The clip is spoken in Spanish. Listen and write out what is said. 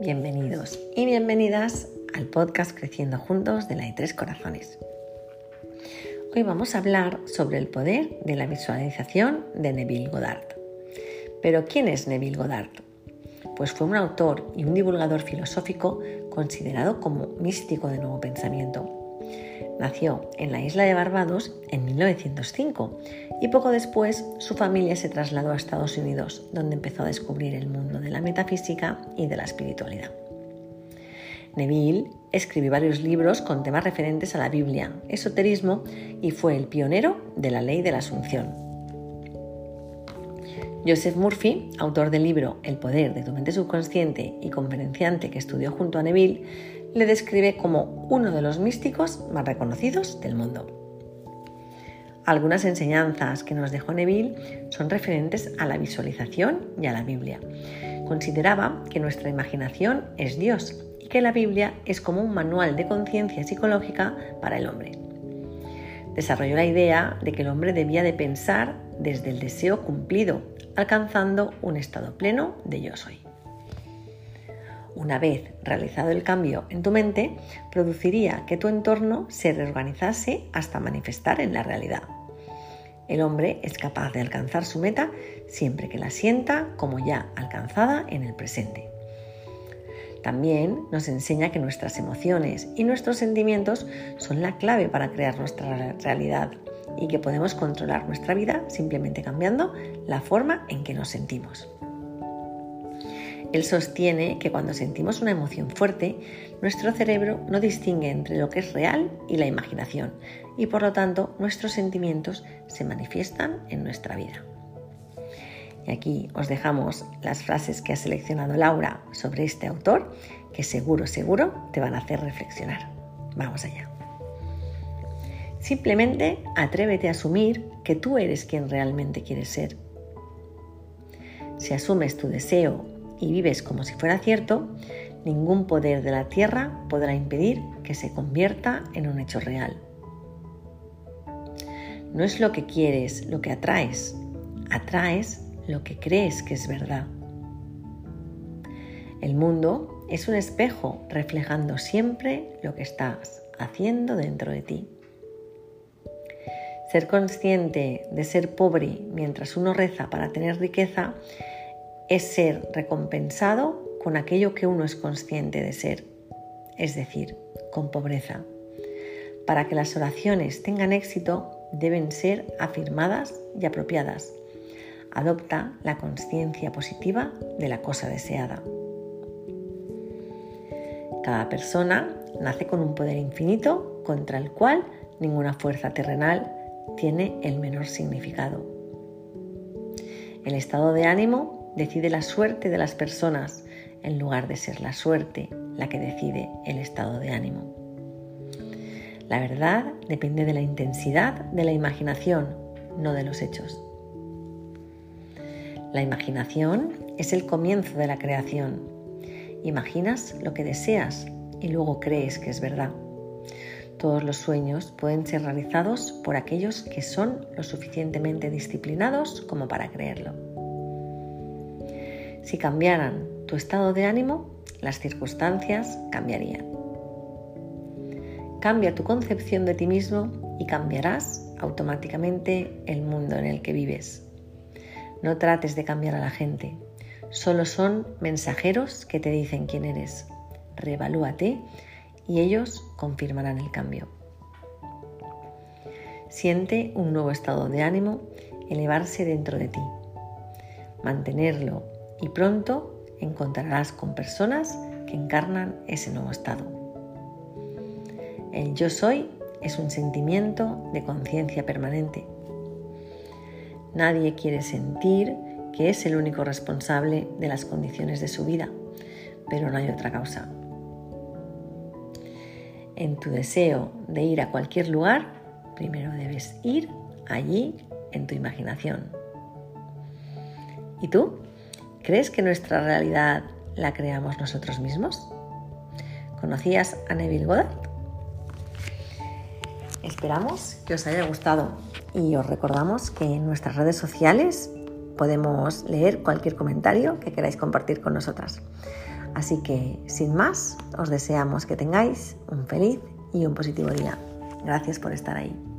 Bienvenidos y bienvenidas al podcast Creciendo Juntos de la de Tres Corazones. Hoy vamos a hablar sobre el poder de la visualización de Neville Goddard. Pero ¿quién es Neville Goddard? Pues fue un autor y un divulgador filosófico considerado como místico de nuevo pensamiento Nació en la isla de Barbados en 1905 y poco después su familia se trasladó a Estados Unidos, donde empezó a descubrir el mundo de la metafísica y de la espiritualidad. Neville escribió varios libros con temas referentes a la Biblia, esoterismo y fue el pionero de la ley de la Asunción. Joseph Murphy, autor del libro El poder de tu mente subconsciente y conferenciante que estudió junto a Neville, le describe como uno de los místicos más reconocidos del mundo. Algunas enseñanzas que nos dejó Neville son referentes a la visualización y a la Biblia. Consideraba que nuestra imaginación es Dios y que la Biblia es como un manual de conciencia psicológica para el hombre. Desarrolló la idea de que el hombre debía de pensar desde el deseo cumplido, alcanzando un estado pleno de yo soy una vez realizado el cambio en tu mente, produciría que tu entorno se reorganizase hasta manifestar en la realidad. El hombre es capaz de alcanzar su meta siempre que la sienta como ya alcanzada en el presente. También nos enseña que nuestras emociones y nuestros sentimientos son la clave para crear nuestra realidad y que podemos controlar nuestra vida simplemente cambiando la forma en que nos sentimos. Él sostiene que cuando sentimos una emoción fuerte, nuestro cerebro no distingue entre lo que es real y la imaginación y por lo tanto nuestros sentimientos se manifiestan en nuestra vida. Y aquí os dejamos las frases que ha seleccionado Laura sobre este autor que seguro, seguro te van a hacer reflexionar. Vamos allá. Simplemente atrévete a asumir que tú eres quien realmente quieres ser. Si asumes tu deseo y vives como si fuera cierto, ningún poder de la tierra podrá impedir que se convierta en un hecho real. No es lo que quieres lo que atraes, atraes lo que crees que es verdad. El mundo es un espejo reflejando siempre lo que estás haciendo dentro de ti. Ser consciente de ser pobre mientras uno reza para tener riqueza es ser recompensado con aquello que uno es consciente de ser, es decir, con pobreza. Para que las oraciones tengan éxito deben ser afirmadas y apropiadas. Adopta la conciencia positiva de la cosa deseada. Cada persona nace con un poder infinito contra el cual ninguna fuerza terrenal tiene el menor significado. El estado de ánimo decide la suerte de las personas en lugar de ser la suerte la que decide el estado de ánimo. La verdad depende de la intensidad de la imaginación, no de los hechos. La imaginación es el comienzo de la creación. Imaginas lo que deseas y luego crees que es verdad. Todos los sueños pueden ser realizados por aquellos que son lo suficientemente disciplinados como para creerlo. Si cambiaran tu estado de ánimo, las circunstancias cambiarían. Cambia tu concepción de ti mismo y cambiarás automáticamente el mundo en el que vives. No trates de cambiar a la gente, solo son mensajeros que te dicen quién eres. Reevalúate y ellos confirmarán el cambio. Siente un nuevo estado de ánimo elevarse dentro de ti. Mantenerlo y pronto encontrarás con personas que encarnan ese nuevo estado. El yo soy es un sentimiento de conciencia permanente. Nadie quiere sentir que es el único responsable de las condiciones de su vida, pero no hay otra causa. En tu deseo de ir a cualquier lugar, primero debes ir allí en tu imaginación. ¿Y tú? ¿Crees que nuestra realidad la creamos nosotros mismos? ¿Conocías a Neville Goddard? Esperamos que os haya gustado y os recordamos que en nuestras redes sociales podemos leer cualquier comentario que queráis compartir con nosotras. Así que, sin más, os deseamos que tengáis un feliz y un positivo día. Gracias por estar ahí.